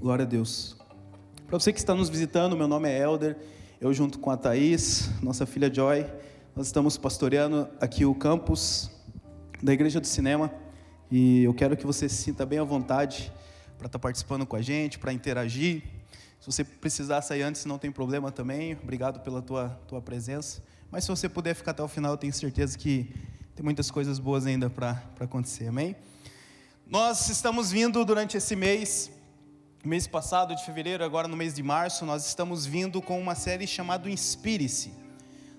Glória a Deus. Para você que está nos visitando, meu nome é Elder. Eu junto com a Thaís, nossa filha Joy, nós estamos pastoreando aqui o campus da Igreja do Cinema e eu quero que você se sinta bem à vontade para estar participando com a gente, para interagir. Se você precisar sair antes, não tem problema também. Obrigado pela tua, tua presença. Mas se você puder ficar até o final, eu tenho certeza que tem muitas coisas boas ainda para acontecer. Amém? Nós estamos vindo durante esse mês, mês passado de fevereiro, agora no mês de março, nós estamos vindo com uma série chamada Inspire-se.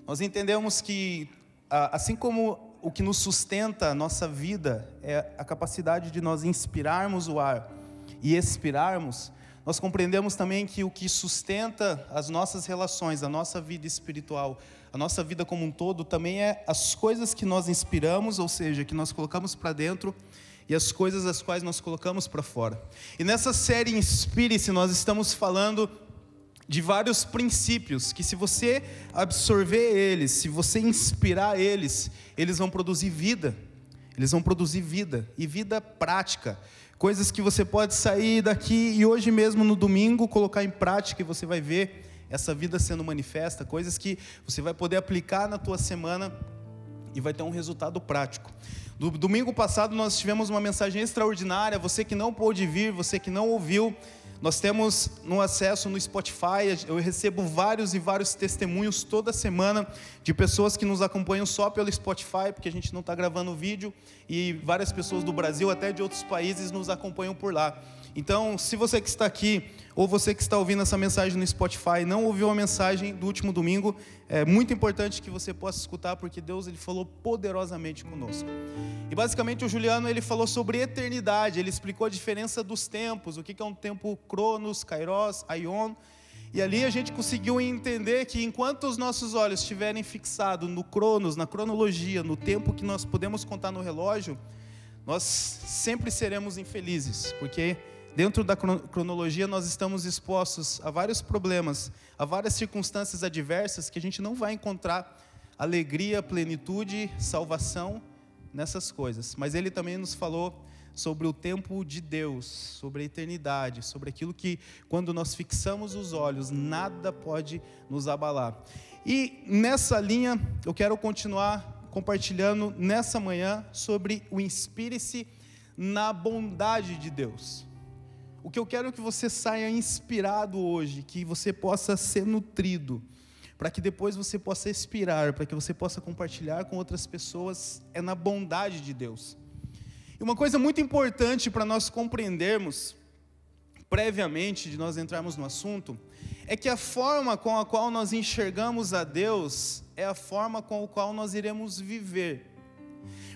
Nós entendemos que, assim como o que nos sustenta a nossa vida é a capacidade de nós inspirarmos o ar e expirarmos, nós compreendemos também que o que sustenta as nossas relações, a nossa vida espiritual, a nossa vida como um todo, também é as coisas que nós inspiramos, ou seja, que nós colocamos para dentro e as coisas as quais nós colocamos para fora. E nessa série Inspire-se, nós estamos falando de vários princípios que, se você absorver eles, se você inspirar eles, eles vão produzir vida. Eles vão produzir vida e vida prática. Coisas que você pode sair daqui e hoje mesmo no domingo colocar em prática e você vai ver essa vida sendo manifesta, coisas que você vai poder aplicar na tua semana e vai ter um resultado prático. No domingo passado nós tivemos uma mensagem extraordinária. Você que não pôde vir, você que não ouviu, nós temos no acesso no Spotify, eu recebo vários e vários testemunhos toda semana de pessoas que nos acompanham só pelo Spotify, porque a gente não está gravando vídeo, e várias pessoas do Brasil, até de outros países, nos acompanham por lá. Então, se você que está aqui, ou você que está ouvindo essa mensagem no Spotify, não ouviu a mensagem do último domingo, é muito importante que você possa escutar, porque Deus ele falou poderosamente conosco. E basicamente o Juliano ele falou sobre eternidade, ele explicou a diferença dos tempos, o que é um tempo Cronos, Kairos, Aion. E ali a gente conseguiu entender que enquanto os nossos olhos estiverem fixados no Cronos, na cronologia, no tempo que nós podemos contar no relógio, nós sempre seremos infelizes, porque Dentro da cronologia, nós estamos expostos a vários problemas, a várias circunstâncias adversas que a gente não vai encontrar alegria, plenitude, salvação nessas coisas. Mas ele também nos falou sobre o tempo de Deus, sobre a eternidade, sobre aquilo que, quando nós fixamos os olhos, nada pode nos abalar. E nessa linha, eu quero continuar compartilhando nessa manhã sobre o inspire-se na bondade de Deus. O que eu quero é que você saia inspirado hoje, que você possa ser nutrido, para que depois você possa expirar, para que você possa compartilhar com outras pessoas, é na bondade de Deus. E uma coisa muito importante para nós compreendermos, previamente de nós entrarmos no assunto, é que a forma com a qual nós enxergamos a Deus é a forma com a qual nós iremos viver.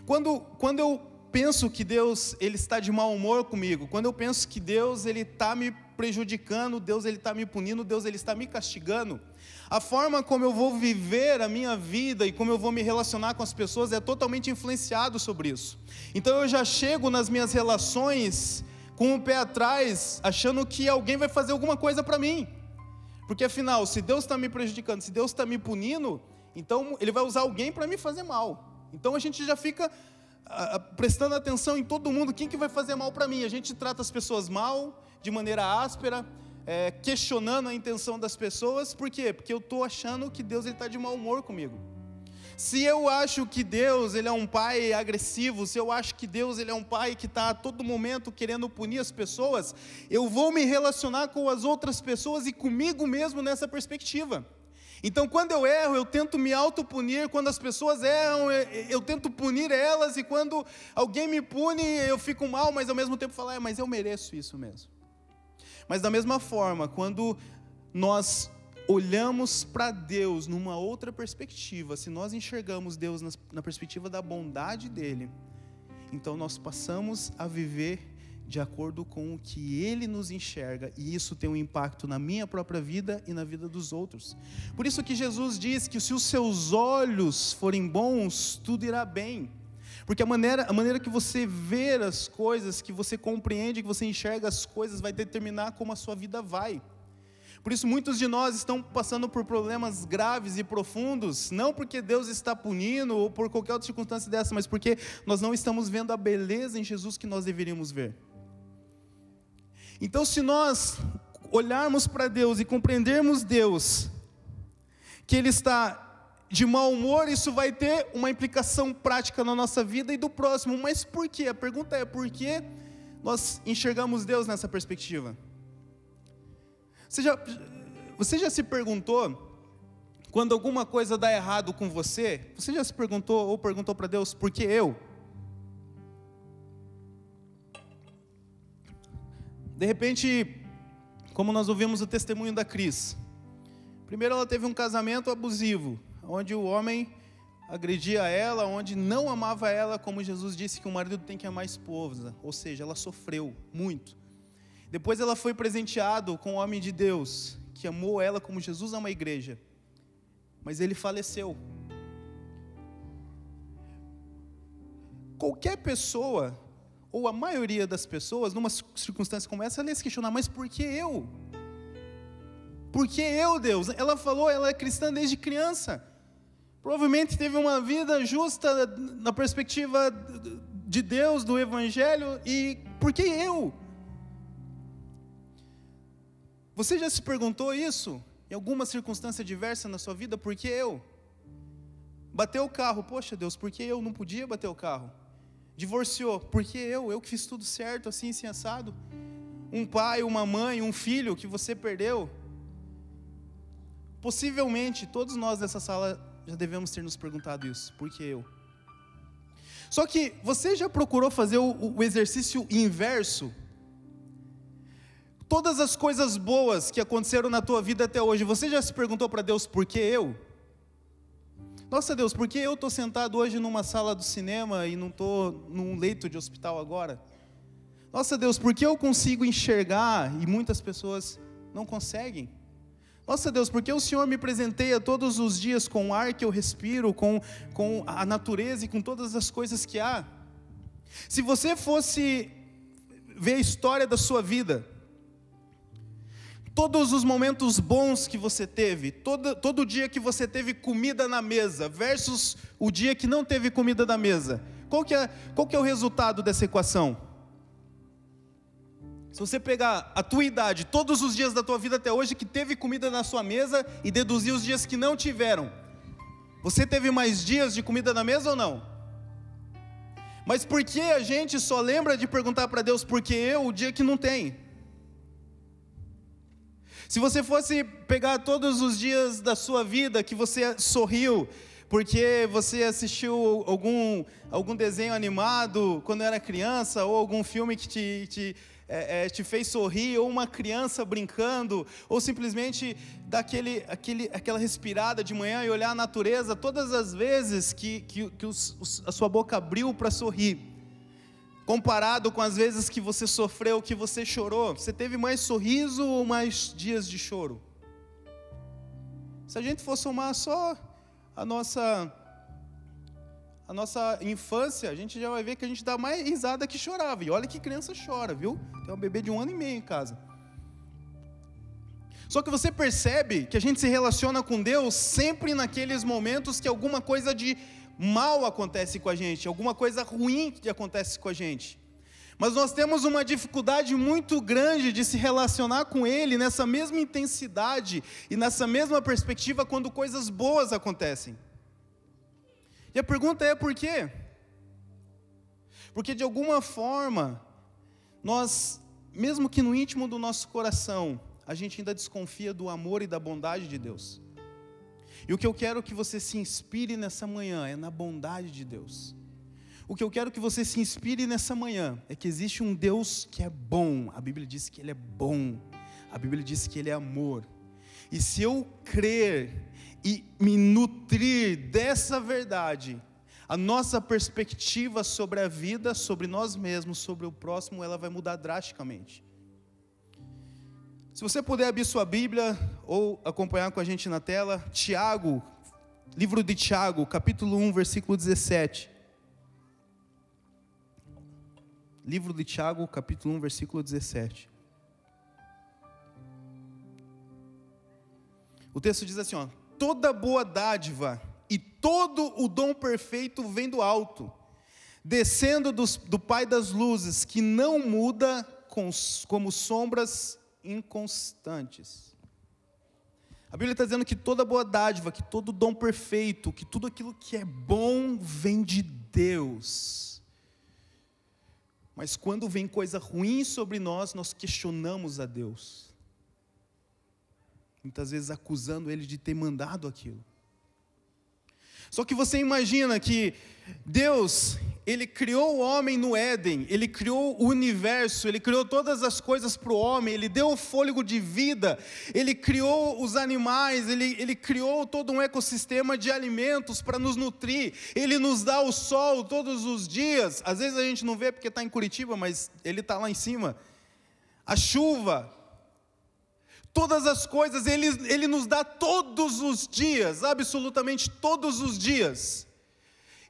Quando, quando eu penso que Deus ele está de mau humor comigo, quando eu penso que Deus ele está me prejudicando, Deus ele está me punindo, Deus ele está me castigando, a forma como eu vou viver a minha vida e como eu vou me relacionar com as pessoas é totalmente influenciado sobre isso. Então eu já chego nas minhas relações com o pé atrás, achando que alguém vai fazer alguma coisa para mim. Porque afinal, se Deus está me prejudicando, se Deus está me punindo, então Ele vai usar alguém para me fazer mal. Então a gente já fica prestando atenção em todo mundo, quem que vai fazer mal para mim? A gente trata as pessoas mal, de maneira áspera, é, questionando a intenção das pessoas, por quê? Porque eu estou achando que Deus está de mau humor comigo. Se eu acho que Deus ele é um pai agressivo, se eu acho que Deus ele é um pai que está a todo momento querendo punir as pessoas, eu vou me relacionar com as outras pessoas e comigo mesmo nessa perspectiva. Então, quando eu erro, eu tento me autopunir. Quando as pessoas erram, eu, tento punir elas. E quando alguém me pune, eu fico mal, mas ao mesmo tempo falo, é, mas eu mereço isso mesmo. Mas da mesma forma, quando nós olhamos para Deus numa outra perspectiva, se nós enxergamos Deus na perspectiva da bondade dEle, então nós passamos a viver de acordo com o que ele nos enxerga, e isso tem um impacto na minha própria vida e na vida dos outros. Por isso que Jesus diz que se os seus olhos forem bons, tudo irá bem. Porque a maneira, a maneira que você vê as coisas, que você compreende, que você enxerga as coisas, vai determinar como a sua vida vai. Por isso, muitos de nós estão passando por problemas graves e profundos, não porque Deus está punindo ou por qualquer outra circunstância dessa, mas porque nós não estamos vendo a beleza em Jesus que nós deveríamos ver. Então, se nós olharmos para Deus e compreendermos Deus, que Ele está de mau humor, isso vai ter uma implicação prática na nossa vida e do próximo. Mas por quê? A pergunta é por que nós enxergamos Deus nessa perspectiva? Você já, você já se perguntou, quando alguma coisa dá errado com você, você já se perguntou ou perguntou para Deus, por que eu? De repente, como nós ouvimos o testemunho da Cris, primeiro ela teve um casamento abusivo, onde o homem agredia ela, onde não amava ela, como Jesus disse que o marido tem que amar a esposa, ou seja, ela sofreu muito. Depois ela foi presenteado com o homem de Deus, que amou ela como Jesus ama a igreja, mas ele faleceu. Qualquer pessoa ou a maioria das pessoas, numa circunstância como essa, ela ia se questionar: mas por que eu? Por que eu, Deus? Ela falou, ela é cristã desde criança. Provavelmente teve uma vida justa na perspectiva de Deus, do Evangelho, e por que eu? Você já se perguntou isso? Em alguma circunstância diversa na sua vida, por que eu? Bateu o carro, poxa Deus, por que eu não podia bater o carro? Divorciou, porque eu, eu que fiz tudo certo, assim, assim, assado. Um pai, uma mãe, um filho que você perdeu. Possivelmente, todos nós nessa sala já devemos ter nos perguntado isso, por que eu? Só que você já procurou fazer o, o exercício inverso? Todas as coisas boas que aconteceram na tua vida até hoje, você já se perguntou para Deus por que eu? Nossa Deus, por que eu estou sentado hoje numa sala do cinema e não estou num leito de hospital agora? Nossa Deus, por que eu consigo enxergar e muitas pessoas não conseguem? Nossa Deus, por que o Senhor me presenteia todos os dias com o ar que eu respiro, com, com a natureza e com todas as coisas que há? Se você fosse ver a história da sua vida, todos os momentos bons que você teve, todo, todo dia que você teve comida na mesa, versus o dia que não teve comida na mesa, qual que é, qual que é o resultado dessa equação? Se você pegar a tua idade, todos os dias da tua vida até hoje que teve comida na sua mesa e deduzir os dias que não tiveram, você teve mais dias de comida na mesa ou não? Mas por que a gente só lembra de perguntar para Deus por que eu o dia que não tem? Se você fosse pegar todos os dias da sua vida que você sorriu, porque você assistiu algum, algum desenho animado quando era criança, ou algum filme que te, te, é, é, te fez sorrir, ou uma criança brincando, ou simplesmente daquele, aquele, aquela respirada de manhã e olhar a natureza, todas as vezes que, que, que os, a sua boca abriu para sorrir comparado com as vezes que você sofreu, que você chorou, você teve mais sorriso ou mais dias de choro? Se a gente for somar só a nossa a nossa infância, a gente já vai ver que a gente dá mais risada que chorava. E olha que criança chora, viu? Tem um bebê de um ano e meio em casa. Só que você percebe que a gente se relaciona com Deus sempre naqueles momentos que alguma coisa de mal acontece com a gente, alguma coisa ruim que acontece com a gente. Mas nós temos uma dificuldade muito grande de se relacionar com Ele nessa mesma intensidade e nessa mesma perspectiva quando coisas boas acontecem. E a pergunta é por quê? Porque de alguma forma, nós, mesmo que no íntimo do nosso coração, a gente ainda desconfia do amor e da bondade de Deus. E o que eu quero que você se inspire nessa manhã é na bondade de Deus. O que eu quero que você se inspire nessa manhã é que existe um Deus que é bom. A Bíblia diz que Ele é bom. A Bíblia diz que Ele é amor. E se eu crer e me nutrir dessa verdade, a nossa perspectiva sobre a vida, sobre nós mesmos, sobre o próximo, ela vai mudar drasticamente. Se você puder abrir sua Bíblia ou acompanhar com a gente na tela, Tiago, livro de Tiago, capítulo 1, versículo 17. Livro de Tiago, capítulo 1, versículo 17. O texto diz assim: ó, toda boa dádiva e todo o dom perfeito vem do alto, descendo dos, do Pai das luzes, que não muda como sombras inconstantes. A Bíblia está dizendo que toda boa dádiva, que todo dom perfeito, que tudo aquilo que é bom vem de Deus. Mas quando vem coisa ruim sobre nós, nós questionamos a Deus. Muitas vezes acusando Ele de ter mandado aquilo. Só que você imagina que Deus, ele criou o homem no Éden, ele criou o universo, ele criou todas as coisas para o homem, ele deu o fôlego de vida, ele criou os animais, ele, ele criou todo um ecossistema de alimentos para nos nutrir, ele nos dá o sol todos os dias. Às vezes a gente não vê porque está em Curitiba, mas ele está lá em cima. A chuva, todas as coisas, ele, ele nos dá todos os dias, absolutamente todos os dias.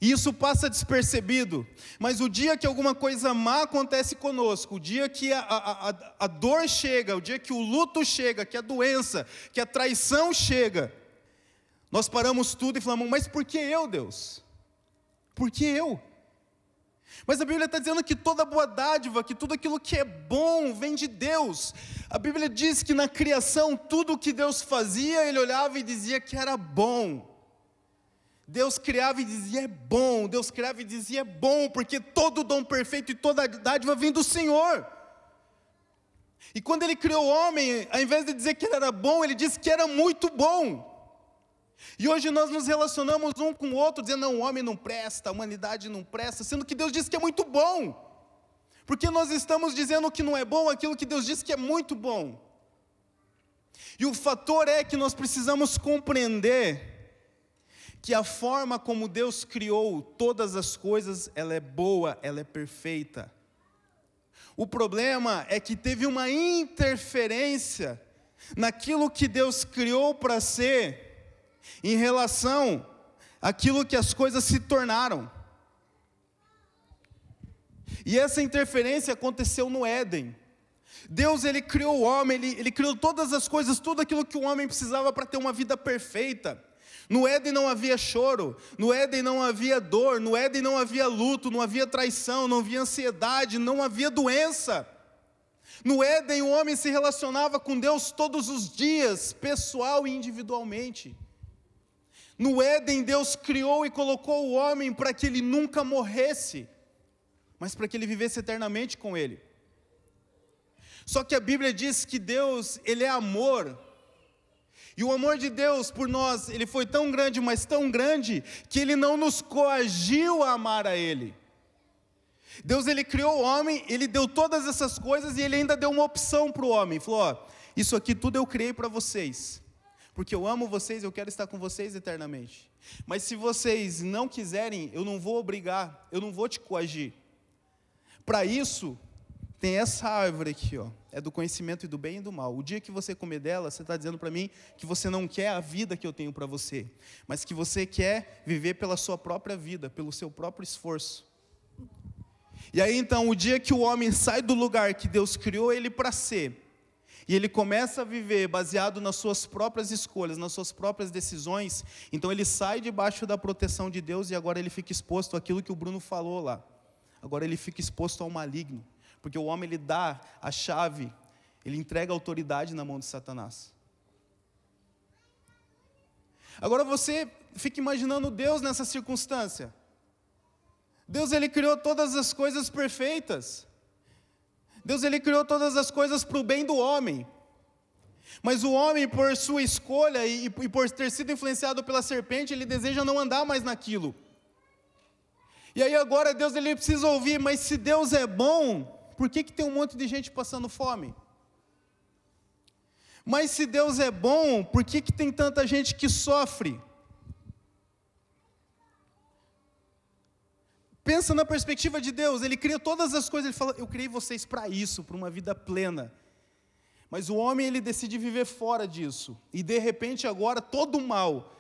E isso passa despercebido. Mas o dia que alguma coisa má acontece conosco, o dia que a, a, a, a dor chega, o dia que o luto chega, que a doença, que a traição chega, nós paramos tudo e falamos: Mas por que eu, Deus? Por que eu? Mas a Bíblia está dizendo que toda boa dádiva, que tudo aquilo que é bom vem de Deus. A Bíblia diz que na criação, tudo o que Deus fazia, Ele olhava e dizia que era bom. Deus criava e dizia é bom, Deus criava e dizia é bom, porque todo dom perfeito e toda dádiva vem do Senhor. E quando ele criou o homem, ao invés de dizer que ele era bom, ele disse que era muito bom. E hoje nós nos relacionamos um com o outro, dizendo, não, o homem não presta, a humanidade não presta, sendo que Deus disse que é muito bom. Porque nós estamos dizendo que não é bom aquilo que Deus disse que é muito bom. E o fator é que nós precisamos compreender que a forma como Deus criou todas as coisas, ela é boa, ela é perfeita. O problema é que teve uma interferência naquilo que Deus criou para ser, em relação àquilo que as coisas se tornaram. E essa interferência aconteceu no Éden. Deus ele criou o homem, ele, ele criou todas as coisas, tudo aquilo que o homem precisava para ter uma vida perfeita. No Éden não havia choro, no Éden não havia dor, no Éden não havia luto, não havia traição, não havia ansiedade, não havia doença. No Éden o homem se relacionava com Deus todos os dias, pessoal e individualmente. No Éden Deus criou e colocou o homem para que ele nunca morresse, mas para que ele vivesse eternamente com ele. Só que a Bíblia diz que Deus, ele é amor, e o amor de Deus por nós, ele foi tão grande, mas tão grande, que ele não nos coagiu a amar a ele. Deus ele criou o homem, ele deu todas essas coisas e ele ainda deu uma opção para o homem. Falou: ó, isso aqui tudo eu criei para vocês, porque eu amo vocês, eu quero estar com vocês eternamente. Mas se vocês não quiserem, eu não vou obrigar, eu não vou te coagir. Para isso, tem essa árvore aqui, ó, é do conhecimento e do bem e do mal. O dia que você comer dela, você está dizendo para mim que você não quer a vida que eu tenho para você, mas que você quer viver pela sua própria vida, pelo seu próprio esforço. E aí então, o dia que o homem sai do lugar que Deus criou ele para ser, e ele começa a viver baseado nas suas próprias escolhas, nas suas próprias decisões, então ele sai debaixo da proteção de Deus e agora ele fica exposto àquilo que o Bruno falou lá. Agora ele fica exposto ao maligno. Porque o homem ele dá a chave, ele entrega a autoridade na mão de Satanás. Agora você fica imaginando Deus nessa circunstância. Deus ele criou todas as coisas perfeitas. Deus ele criou todas as coisas para o bem do homem. Mas o homem, por sua escolha e, e por ter sido influenciado pela serpente, ele deseja não andar mais naquilo. E aí agora Deus ele precisa ouvir, mas se Deus é bom, por que, que tem um monte de gente passando fome? Mas se Deus é bom, por que, que tem tanta gente que sofre? Pensa na perspectiva de Deus, Ele cria todas as coisas, Ele fala, eu criei vocês para isso, para uma vida plena. Mas o homem, ele decide viver fora disso. E de repente agora todo o mal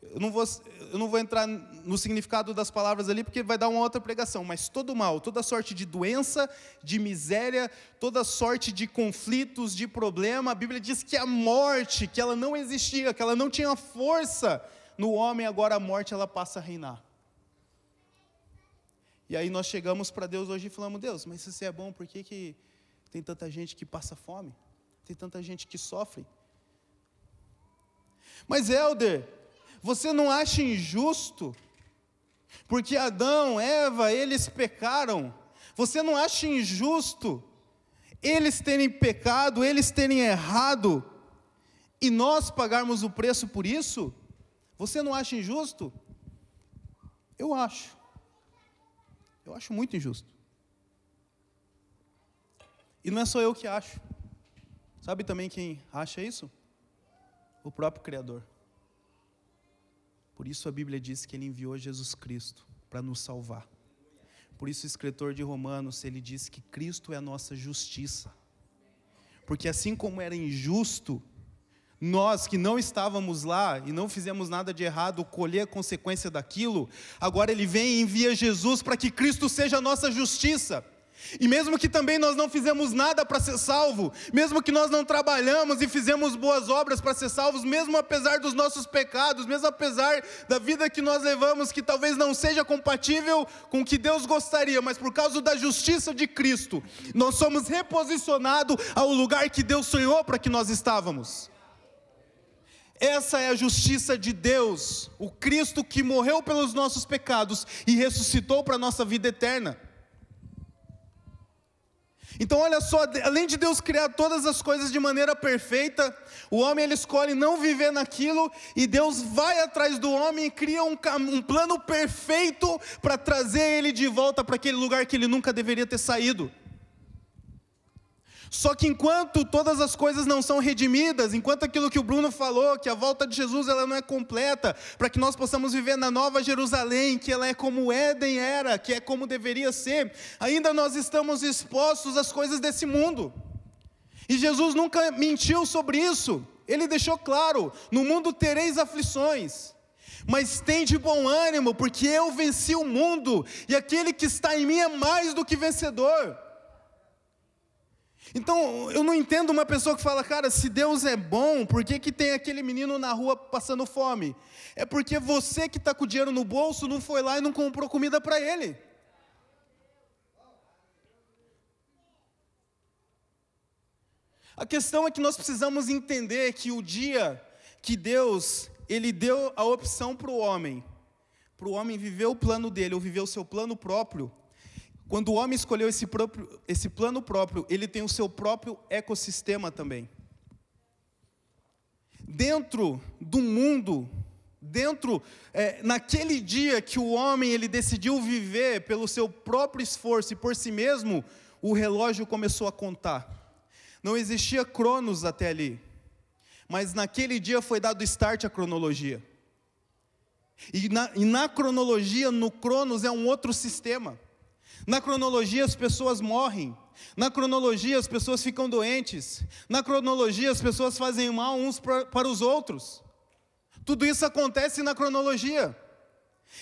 eu não, vou, eu não vou entrar no significado das palavras ali, porque vai dar uma outra pregação, mas todo mal, toda sorte de doença, de miséria, toda sorte de conflitos, de problema, a Bíblia diz que a morte, que ela não existia, que ela não tinha força no homem, agora a morte ela passa a reinar. E aí nós chegamos para Deus hoje e falamos, Deus, mas se você é bom, por que, que Tem tanta gente que passa fome, tem tanta gente que sofre. Mas, Helder, você não acha injusto? Porque Adão, Eva, eles pecaram. Você não acha injusto eles terem pecado, eles terem errado e nós pagarmos o preço por isso? Você não acha injusto? Eu acho. Eu acho muito injusto. E não é só eu que acho. Sabe também quem acha isso? O próprio Criador. Por isso a Bíblia diz que ele enviou Jesus Cristo para nos salvar. Por isso o escritor de Romanos, ele diz que Cristo é a nossa justiça. Porque assim como era injusto nós que não estávamos lá e não fizemos nada de errado, colher a consequência daquilo, agora ele vem e envia Jesus para que Cristo seja a nossa justiça. E mesmo que também nós não fizemos nada para ser salvo, mesmo que nós não trabalhamos e fizemos boas obras para ser salvos, mesmo apesar dos nossos pecados, mesmo apesar da vida que nós levamos, que talvez não seja compatível com o que Deus gostaria, mas por causa da justiça de Cristo, nós somos reposicionados ao lugar que Deus sonhou para que nós estávamos. Essa é a justiça de Deus, o Cristo que morreu pelos nossos pecados e ressuscitou para a nossa vida eterna. Então, olha só, além de Deus criar todas as coisas de maneira perfeita, o homem ele escolhe não viver naquilo e Deus vai atrás do homem e cria um, um plano perfeito para trazer ele de volta para aquele lugar que ele nunca deveria ter saído. Só que enquanto todas as coisas não são redimidas, enquanto aquilo que o Bruno falou, que a volta de Jesus ela não é completa, para que nós possamos viver na nova Jerusalém, que ela é como Éden era, que é como deveria ser, ainda nós estamos expostos às coisas desse mundo. E Jesus nunca mentiu sobre isso. Ele deixou claro: no mundo tereis aflições. Mas tem de bom ânimo, porque eu venci o mundo, e aquele que está em mim é mais do que vencedor. Então, eu não entendo uma pessoa que fala, cara, se Deus é bom, por que, que tem aquele menino na rua passando fome? É porque você que está com o dinheiro no bolso não foi lá e não comprou comida para ele. A questão é que nós precisamos entender que o dia que Deus, Ele deu a opção para o homem, para o homem viver o plano dele, ou viver o seu plano próprio, quando o homem escolheu esse, próprio, esse plano próprio, ele tem o seu próprio ecossistema também. Dentro do mundo, dentro, é, naquele dia que o homem ele decidiu viver pelo seu próprio esforço e por si mesmo, o relógio começou a contar. Não existia cronos até ali, mas naquele dia foi dado start à cronologia. E na, e na cronologia, no cronos é um outro sistema. Na cronologia, as pessoas morrem. Na cronologia, as pessoas ficam doentes. Na cronologia, as pessoas fazem mal uns para os outros. Tudo isso acontece na cronologia.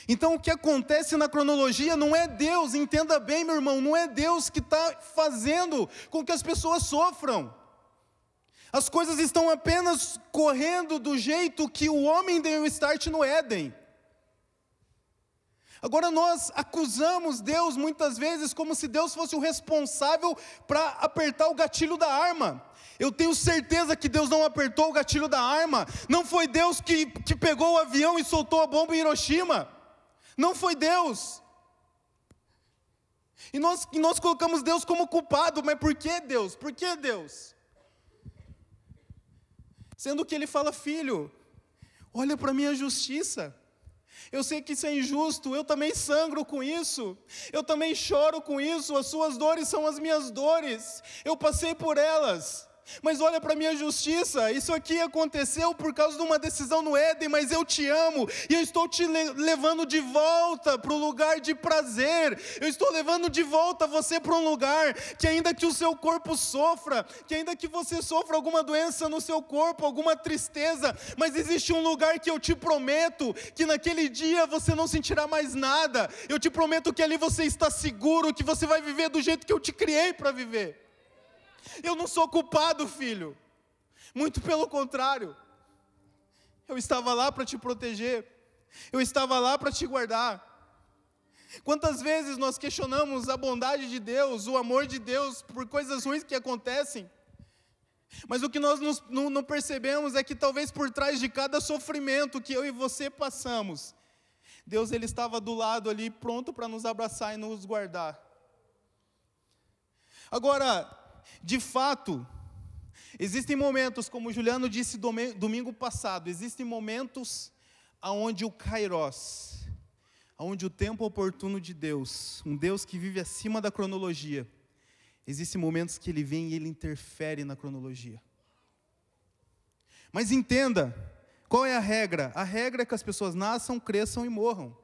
Então, o que acontece na cronologia não é Deus, entenda bem, meu irmão, não é Deus que está fazendo com que as pessoas sofram. As coisas estão apenas correndo do jeito que o homem deu start no Éden. Agora nós acusamos Deus muitas vezes como se Deus fosse o responsável para apertar o gatilho da arma. Eu tenho certeza que Deus não apertou o gatilho da arma. Não foi Deus que, que pegou o avião e soltou a bomba em Hiroshima. Não foi Deus. E nós, e nós colocamos Deus como culpado, mas por que Deus? Por que Deus? Sendo que Ele fala, filho, olha para a minha justiça. Eu sei que isso é injusto, eu também sangro com isso, eu também choro com isso, as suas dores são as minhas dores, eu passei por elas. Mas olha para minha justiça, isso aqui aconteceu por causa de uma decisão no Éden, mas eu te amo e eu estou te levando de volta para o lugar de prazer. Eu estou levando de volta você para um lugar que ainda que o seu corpo sofra, que ainda que você sofra alguma doença no seu corpo, alguma tristeza, mas existe um lugar que eu te prometo que naquele dia você não sentirá mais nada. Eu te prometo que ali você está seguro, que você vai viver do jeito que eu te criei para viver. Eu não sou culpado, filho. Muito pelo contrário. Eu estava lá para te proteger. Eu estava lá para te guardar. Quantas vezes nós questionamos a bondade de Deus, o amor de Deus por coisas ruins que acontecem? Mas o que nós não, percebemos é que talvez por trás de cada sofrimento que eu e você passamos, Deus ele estava do lado ali pronto para nos abraçar e nos guardar. Agora, de fato, existem momentos, como Juliano disse domingo passado, existem momentos aonde o Kairos, aonde o tempo oportuno de Deus, um Deus que vive acima da cronologia, existem momentos que ele vem e ele interfere na cronologia. Mas entenda, qual é a regra? A regra é que as pessoas nasçam, cresçam e morram.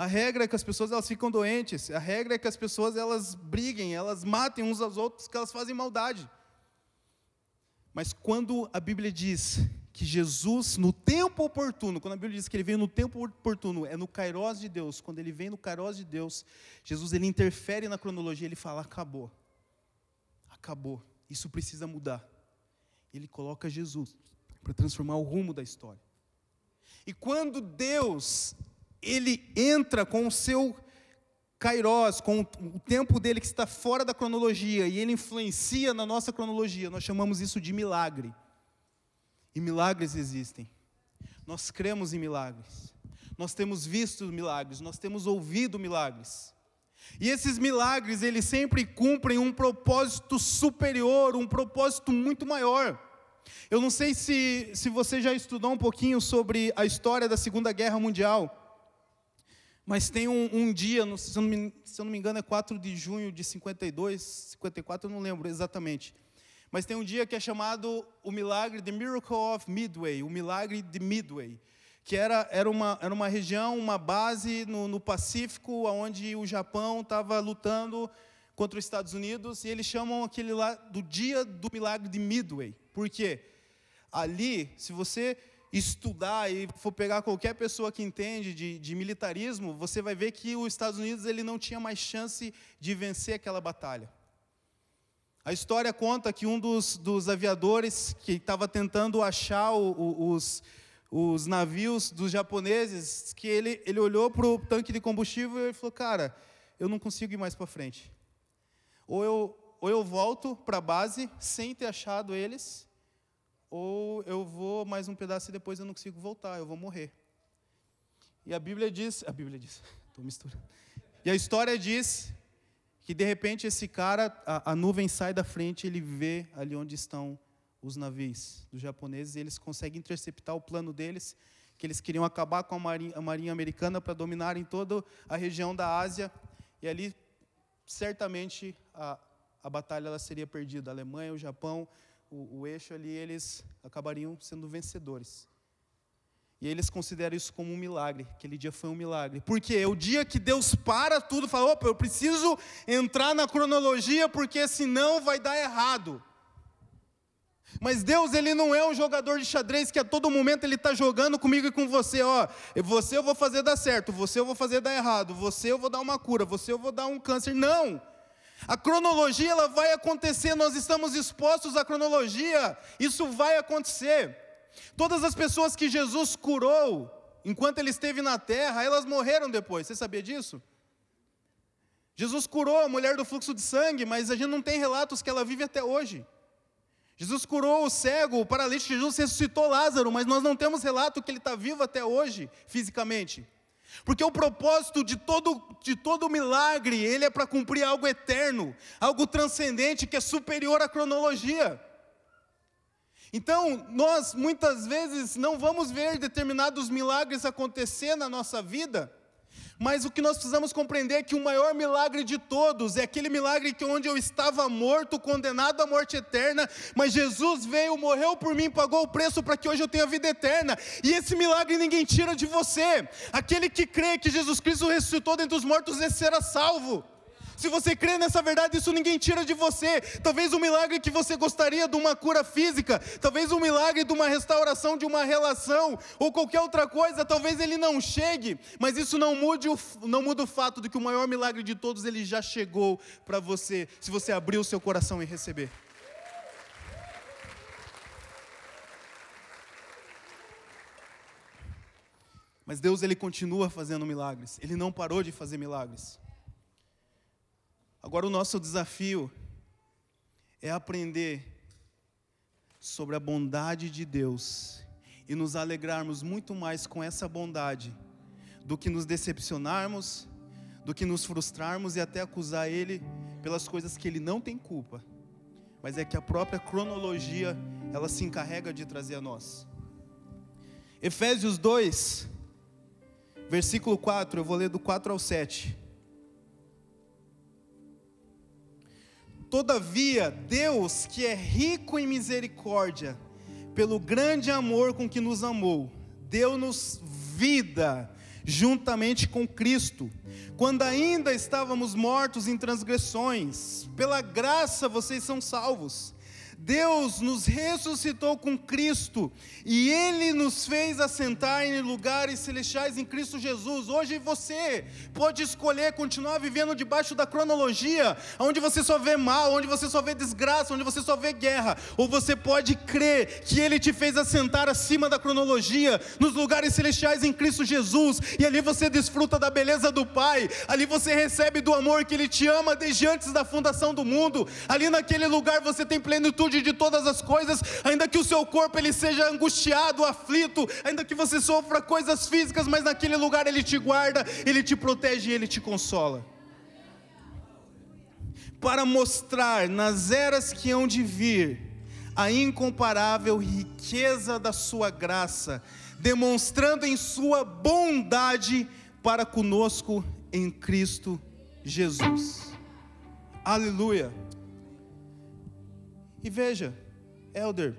A regra é que as pessoas elas ficam doentes. A regra é que as pessoas elas briguem, elas matem uns aos outros, que elas fazem maldade. Mas quando a Bíblia diz que Jesus, no tempo oportuno, quando a Bíblia diz que ele veio no tempo oportuno, é no Kairos de Deus, quando ele vem no Kairos de Deus, Jesus ele interfere na cronologia, ele fala: acabou, acabou, isso precisa mudar. Ele coloca Jesus para transformar o rumo da história. E quando Deus ele entra com o seu kairos, com o tempo dele que está fora da cronologia e ele influencia na nossa cronologia, nós chamamos isso de milagre. E milagres existem. Nós cremos em milagres. Nós temos visto milagres, nós temos ouvido milagres. E esses milagres, eles sempre cumprem um propósito superior, um propósito muito maior. Eu não sei se, se você já estudou um pouquinho sobre a história da Segunda Guerra Mundial, mas tem um, um dia, se eu, me, se eu, não me, engano é 4 de junho de 52, 54, eu não lembro exatamente. Mas tem um dia que é chamado o milagre, The Miracle of Midway, o milagre de Midway, que era, era, uma, era uma região, uma base no, no Pacífico, onde o Japão estava lutando contra os Estados Unidos, e eles chamam aquele lá do dia do milagre de Midway. Por quê? Ali, se você estudar e for pegar qualquer pessoa que entende de, de, militarismo, você vai ver que os Estados Unidos ele não tinha mais chance de vencer aquela batalha. A história conta que um dos, dos aviadores que estava tentando achar o, o, os, os navios dos japoneses, que ele, ele olhou para o tanque de combustível e falou, cara, eu não consigo ir mais para frente. Ou eu, ou eu volto para a base sem ter achado eles, ou eu vou mais um pedaço e depois eu não consigo voltar, eu vou morrer. E a Bíblia diz, a Bíblia diz, estou misturando. E a história diz que de repente esse cara, a, a nuvem sai da frente, ele vê ali onde estão os navios dos japoneses, e eles conseguem interceptar o plano deles, que eles queriam acabar com a marinha, a marinha americana para dominarem toda a região da Ásia, e ali certamente a, a batalha ela seria perdida. A Alemanha, o Japão, o, o eixo ali, eles acabariam sendo vencedores. E eles consideram isso como um milagre. Aquele dia foi um milagre. Porque é o dia que Deus para tudo e fala: opa, eu preciso entrar na cronologia, porque senão vai dar errado. Mas Deus, Ele não é um jogador de xadrez que a todo momento Ele está jogando comigo e com você. Ó, você eu vou fazer dar certo, você eu vou fazer dar errado, você eu vou dar uma cura, você eu vou dar um câncer. Não! A cronologia ela vai acontecer, nós estamos expostos à cronologia, isso vai acontecer. Todas as pessoas que Jesus curou enquanto ele esteve na terra, elas morreram depois. Você sabia disso? Jesus curou a mulher do fluxo de sangue, mas a gente não tem relatos que ela vive até hoje. Jesus curou o cego, o paralítico, Jesus ressuscitou Lázaro, mas nós não temos relato que ele está vivo até hoje, fisicamente. Porque o propósito de todo, de todo milagre, ele é para cumprir algo eterno, algo transcendente que é superior à cronologia. Então, nós muitas vezes não vamos ver determinados milagres acontecer na nossa vida, mas o que nós precisamos compreender é que o maior milagre de todos é aquele milagre que onde eu estava morto, condenado à morte eterna, mas Jesus veio, morreu por mim, pagou o preço para que hoje eu tenha vida eterna. E esse milagre ninguém tira de você. Aquele que crê que Jesus Cristo ressuscitou dentre os mortos, esse será salvo. Se você crê nessa verdade, isso ninguém tira de você. Talvez um milagre que você gostaria de uma cura física, talvez um milagre de uma restauração de uma relação ou qualquer outra coisa, talvez ele não chegue, mas isso não mude o, não muda o fato de que o maior milagre de todos ele já chegou para você, se você abrir o seu coração e receber. Mas Deus ele continua fazendo milagres. Ele não parou de fazer milagres. Agora o nosso desafio é aprender sobre a bondade de Deus e nos alegrarmos muito mais com essa bondade do que nos decepcionarmos, do que nos frustrarmos e até acusar Ele pelas coisas que Ele não tem culpa, mas é que a própria cronologia ela se encarrega de trazer a nós. Efésios 2, versículo 4, eu vou ler do 4 ao 7. Todavia, Deus, que é rico em misericórdia, pelo grande amor com que nos amou, deu-nos vida juntamente com Cristo, quando ainda estávamos mortos em transgressões, pela graça vocês são salvos. Deus nos ressuscitou com Cristo e Ele nos fez assentar em lugares celestiais em Cristo Jesus. Hoje você pode escolher continuar vivendo debaixo da cronologia, onde você só vê mal, onde você só vê desgraça, onde você só vê guerra, ou você pode crer que Ele te fez assentar acima da cronologia, nos lugares celestiais em Cristo Jesus, e ali você desfruta da beleza do Pai, ali você recebe do amor que Ele te ama desde antes da fundação do mundo, ali naquele lugar você tem plenitude plenitude de todas as coisas, ainda que o seu corpo ele seja angustiado, aflito, ainda que você sofra coisas físicas, mas naquele lugar ele te guarda, ele te protege e ele te consola. Para mostrar nas eras que hão de vir a incomparável riqueza da sua graça, demonstrando em sua bondade para conosco em Cristo Jesus. Aleluia. E veja, Elder,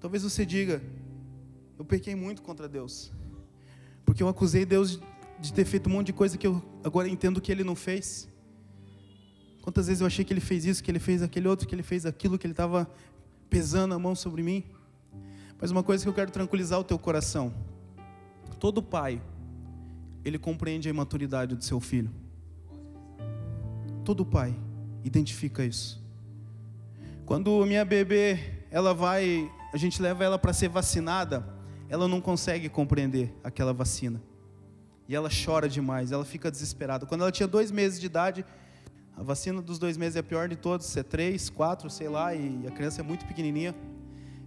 talvez você diga: eu pequei muito contra Deus, porque eu acusei Deus de ter feito um monte de coisa que eu agora entendo que Ele não fez. Quantas vezes eu achei que Ele fez isso, que Ele fez aquele outro, que Ele fez aquilo, que Ele estava pesando a mão sobre mim. Mas uma coisa que eu quero tranquilizar o teu coração: todo pai, ele compreende a imaturidade do seu filho. Todo pai identifica isso. Quando minha bebê, ela vai, a gente leva ela para ser vacinada, ela não consegue compreender aquela vacina. E ela chora demais, ela fica desesperada. Quando ela tinha dois meses de idade, a vacina dos dois meses é a pior de todos, é três, quatro, sei lá, e a criança é muito pequenininha.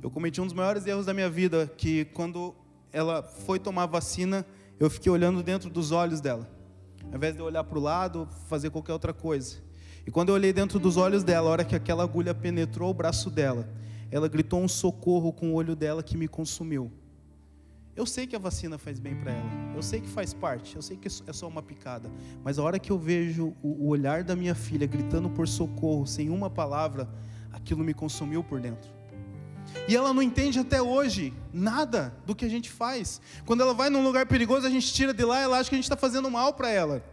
Eu cometi um dos maiores erros da minha vida, que quando ela foi tomar vacina, eu fiquei olhando dentro dos olhos dela, ao invés de eu olhar para o lado, fazer qualquer outra coisa. E quando eu olhei dentro dos olhos dela, a hora que aquela agulha penetrou o braço dela, ela gritou um socorro com o olho dela que me consumiu. Eu sei que a vacina faz bem para ela, eu sei que faz parte, eu sei que é só uma picada, mas a hora que eu vejo o olhar da minha filha gritando por socorro, sem uma palavra, aquilo me consumiu por dentro. E ela não entende até hoje nada do que a gente faz. Quando ela vai num lugar perigoso, a gente tira de lá, ela acha que a gente está fazendo mal para ela.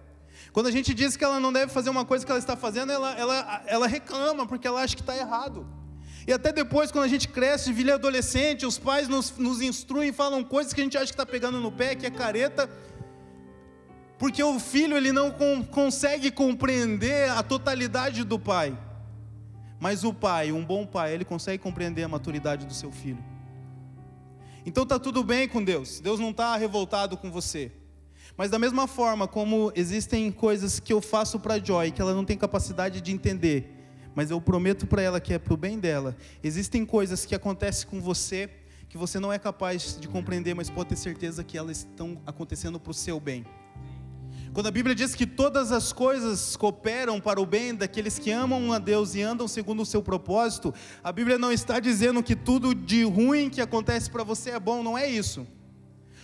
Quando a gente diz que ela não deve fazer uma coisa que ela está fazendo, ela, ela, ela reclama, porque ela acha que está errado. E até depois, quando a gente cresce, vira adolescente, os pais nos, nos instruem, falam coisas que a gente acha que está pegando no pé, que é careta, porque o filho ele não com, consegue compreender a totalidade do pai. Mas o pai, um bom pai, ele consegue compreender a maturidade do seu filho. Então está tudo bem com Deus. Deus não está revoltado com você. Mas da mesma forma como existem coisas que eu faço para Joy que ela não tem capacidade de entender, mas eu prometo para ela que é para o bem dela. Existem coisas que acontecem com você que você não é capaz de compreender, mas pode ter certeza que elas estão acontecendo para o seu bem. Quando a Bíblia diz que todas as coisas cooperam para o bem daqueles que amam a Deus e andam segundo o seu propósito, a Bíblia não está dizendo que tudo de ruim que acontece para você é bom, não é isso.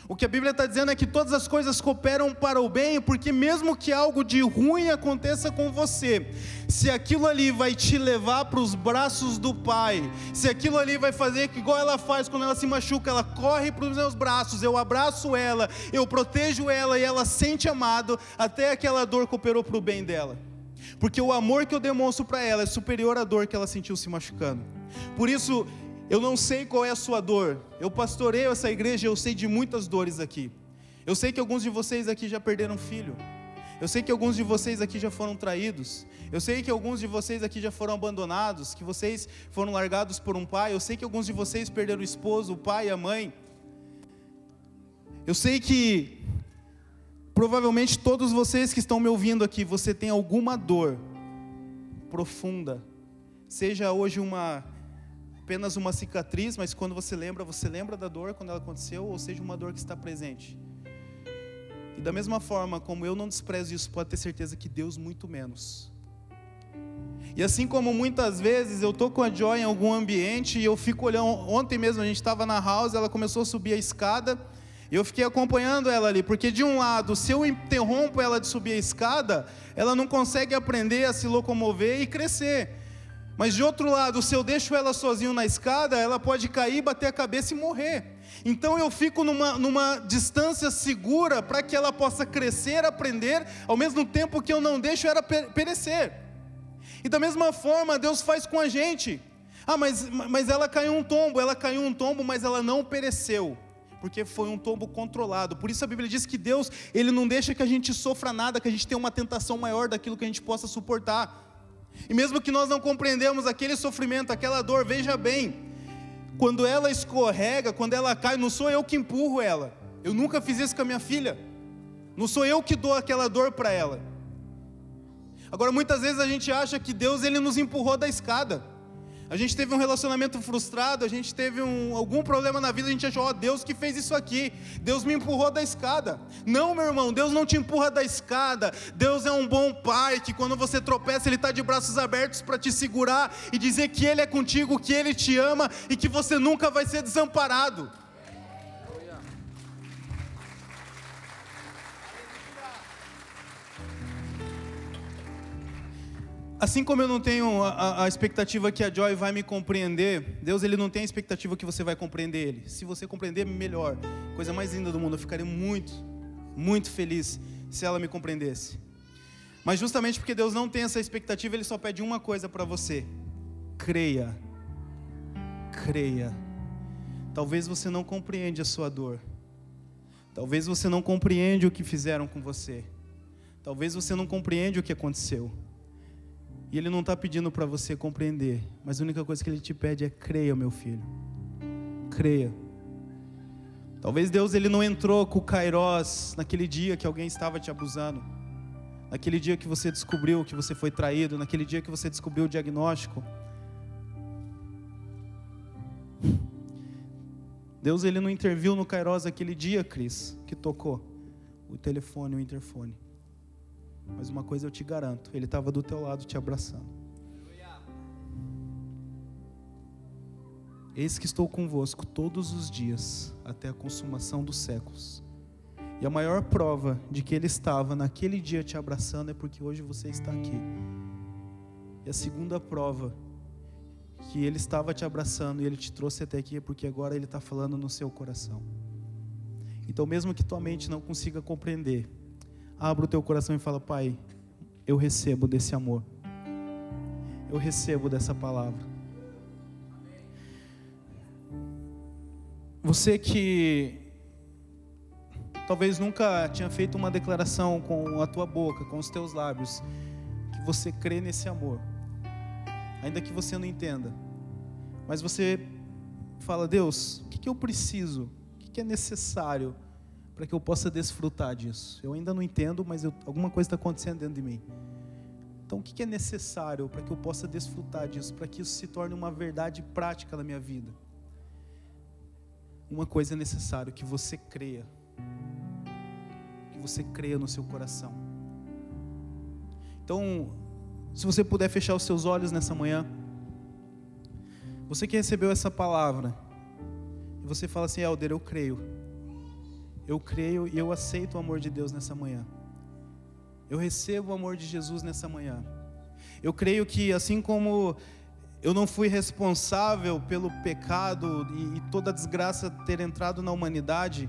O que a Bíblia está dizendo é que todas as coisas cooperam para o bem, porque mesmo que algo de ruim aconteça com você, se aquilo ali vai te levar para os braços do Pai, se aquilo ali vai fazer que igual ela faz quando ela se machuca, ela corre para os meus braços, eu abraço ela, eu protejo ela e ela sente amado, até aquela dor cooperou para o bem dela. Porque o amor que eu demonstro para ela é superior à dor que ela sentiu se machucando. Por isso, eu não sei qual é a sua dor. Eu pastoreio essa igreja, eu sei de muitas dores aqui. Eu sei que alguns de vocês aqui já perderam filho. Eu sei que alguns de vocês aqui já foram traídos. Eu sei que alguns de vocês aqui já foram abandonados, que vocês foram largados por um pai. Eu sei que alguns de vocês perderam o esposo, o pai, a mãe. Eu sei que Provavelmente todos vocês que estão me ouvindo aqui, você tem alguma dor profunda. Seja hoje uma apenas uma cicatriz, mas quando você lembra, você lembra da dor quando ela aconteceu, ou seja, uma dor que está presente. E da mesma forma como eu não desprezo isso, pode ter certeza que Deus muito menos. E assim como muitas vezes eu tô com a Joy em algum ambiente e eu fico olhando, ontem mesmo a gente estava na house, ela começou a subir a escada, eu fiquei acompanhando ela ali, porque de um lado, se eu interrompo ela de subir a escada, ela não consegue aprender a se locomover e crescer. Mas de outro lado, se eu deixo ela sozinho na escada, ela pode cair, bater a cabeça e morrer. Então eu fico numa, numa distância segura para que ela possa crescer, aprender, ao mesmo tempo que eu não deixo ela perecer. E da mesma forma, Deus faz com a gente. Ah, mas, mas ela caiu um tombo, ela caiu um tombo, mas ela não pereceu porque foi um tombo controlado. Por isso a Bíblia diz que Deus, ele não deixa que a gente sofra nada, que a gente tenha uma tentação maior daquilo que a gente possa suportar. E mesmo que nós não compreendemos aquele sofrimento, aquela dor, veja bem, quando ela escorrega, quando ela cai, não sou eu que empurro ela. Eu nunca fiz isso com a minha filha. Não sou eu que dou aquela dor para ela. Agora muitas vezes a gente acha que Deus ele nos empurrou da escada. A gente teve um relacionamento frustrado, a gente teve um, algum problema na vida, a gente achou, ó, oh, Deus que fez isso aqui, Deus me empurrou da escada. Não, meu irmão, Deus não te empurra da escada. Deus é um bom pai que quando você tropeça, Ele está de braços abertos para te segurar e dizer que Ele é contigo, que Ele te ama e que você nunca vai ser desamparado. Assim como eu não tenho a, a, expectativa que a Joy vai me compreender, Deus ele não tem a expectativa que você vai compreender Ele. Se você compreender, melhor. Coisa mais linda do mundo. Eu ficaria muito, muito feliz se ela me compreendesse. Mas justamente porque Deus não tem essa expectativa, Ele só pede uma coisa para você: creia. Creia. Talvez você não compreende a sua dor. Talvez você não compreende o que fizeram com você. Talvez você não compreende o que aconteceu. E Ele não está pedindo para você compreender, mas a única coisa que Ele te pede é creia, meu filho. Creia. Talvez Deus ele não entrou com o Kairos naquele dia que alguém estava te abusando, naquele dia que você descobriu que você foi traído, naquele dia que você descobriu o diagnóstico. Deus ele não interviu no Kairos aquele dia, Cris, que tocou o telefone, o interfone. Mas uma coisa eu te garanto, ele estava do teu lado te abraçando. Eis que estou convosco todos os dias, até a consumação dos séculos. E a maior prova de que Ele estava naquele dia te abraçando é porque hoje você está aqui. E a segunda prova que Ele estava te abraçando e Ele te trouxe até aqui é porque agora Ele está falando no seu coração. Então, mesmo que tua mente não consiga compreender, abra o teu coração e fala: Pai, eu recebo desse amor, eu recebo dessa palavra. Você que talvez nunca tinha feito uma declaração com a tua boca, com os teus lábios, que você crê nesse amor, ainda que você não entenda, mas você fala: Deus, o que, eu preciso, o que é necessário para que eu possa desfrutar disso. Eu ainda não entendo, mas eu, alguma coisa está acontecendo dentro de mim. Então, o que é necessário para que eu possa desfrutar disso, para que isso se torne uma verdade prática na minha vida? Uma coisa é necessário: que você creia. Que você creia no seu coração. Então, se você puder fechar os seus olhos nessa manhã, você que recebeu essa palavra, e você fala assim: Helder, eu creio eu creio e eu aceito o amor de Deus nessa manhã. Eu recebo o amor de Jesus nessa manhã. Eu creio que assim como eu não fui responsável pelo pecado e, e toda a desgraça ter entrado na humanidade,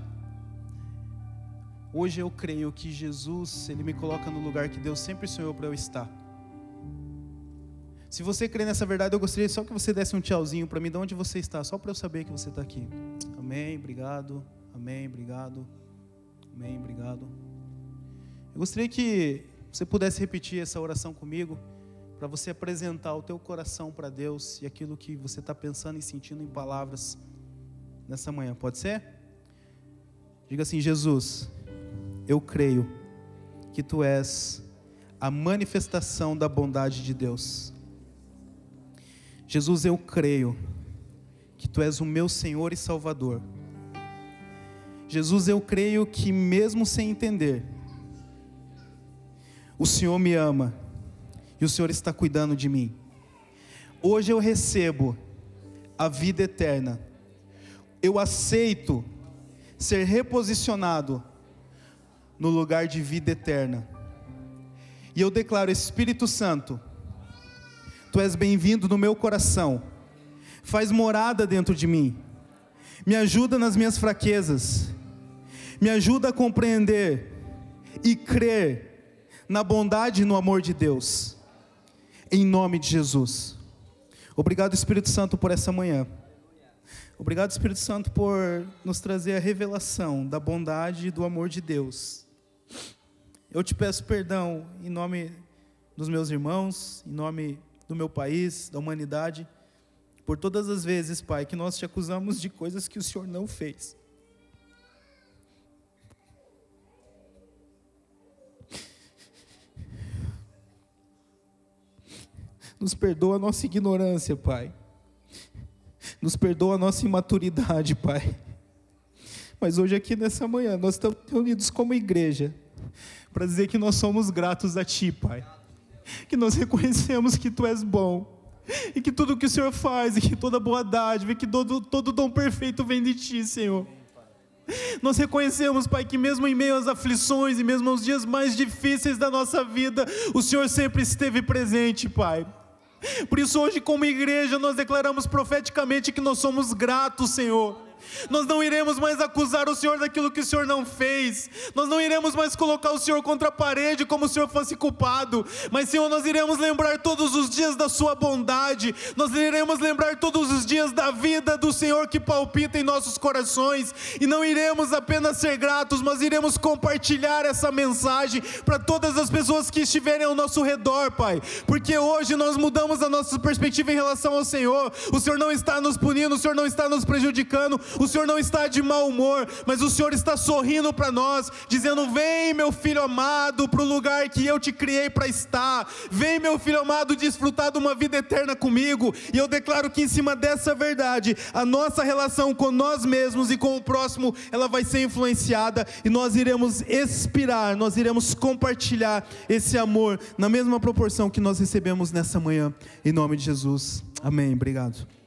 hoje eu creio que Jesus, ele me coloca no lugar que Deus sempre sonhou para eu estar. Se você crê nessa verdade, eu gostaria só que você desse um tchauzinho para mim, de onde você está, só para eu saber que você está aqui. Amém, obrigado. Amém, obrigado. Amém, obrigado. Eu gostaria que você pudesse repetir essa oração comigo, para você apresentar o teu coração para Deus e aquilo que você está pensando e sentindo em palavras nessa manhã. Pode ser? Diga assim: Jesus, eu creio que tu és a manifestação da bondade de Deus. Jesus, eu creio que tu és o meu Senhor e Salvador. Jesus, eu creio que mesmo sem entender, o Senhor me ama e o Senhor está cuidando de mim. Hoje eu recebo a vida eterna. Eu aceito ser reposicionado no lugar de vida eterna. E eu declaro, Espírito Santo, Tu és bem-vindo no meu coração, faz morada dentro de mim, me ajuda nas minhas fraquezas, me ajuda a compreender e crer na bondade e no amor de Deus, em nome de Jesus. Obrigado, Espírito Santo, por essa manhã. Obrigado, Espírito Santo, por nos trazer a revelação da bondade e do amor de Deus. Eu te peço perdão em nome dos meus irmãos, em nome do meu país, da humanidade, por todas as vezes, Pai, que nós te acusamos de coisas que o Senhor não fez. Nos perdoa a nossa ignorância, Pai. Nos perdoa a nossa imaturidade, Pai. Mas hoje, aqui nessa manhã, nós estamos reunidos como igreja para dizer que nós somos gratos a Ti, Pai. Que nós reconhecemos que Tu és bom. E que tudo que o Senhor faz, e que toda boa dádiva, e que todo, todo dom perfeito vem de Ti, Senhor. Nós reconhecemos, Pai, que mesmo em meio às aflições e mesmo aos dias mais difíceis da nossa vida, o Senhor sempre esteve presente, Pai. Por isso, hoje, como igreja, nós declaramos profeticamente que nós somos gratos, Senhor nós não iremos mais acusar o Senhor daquilo que o Senhor não fez. Nós não iremos mais colocar o Senhor contra a parede como o Senhor fosse culpado. Mas, Senhor, nós iremos lembrar todos os dias da Sua bondade. Nós iremos lembrar todos os dias da vida do Senhor que palpita em nossos corações. E não iremos apenas ser gratos, mas iremos compartilhar essa mensagem para todas as pessoas que estiverem ao nosso redor, Pai. Porque hoje nós mudamos a nossa perspectiva em relação ao Senhor. O Senhor não está nos punindo, o Senhor não está nos prejudicando, o Senhor não está de mau humor, mas o Senhor está sorrindo para nós, dizendo: Vem, meu filho amado, para o lugar que eu te criei para estar. Vem, meu filho amado, desfrutar de uma vida eterna comigo. E eu declaro que em cima dessa verdade, a nossa relação com nós mesmos e com o próximo, ela vai ser influenciada e nós iremos expirar, nós iremos compartilhar esse amor na mesma proporção que nós recebemos nessa manhã. Em nome de Jesus. Amém. Obrigado.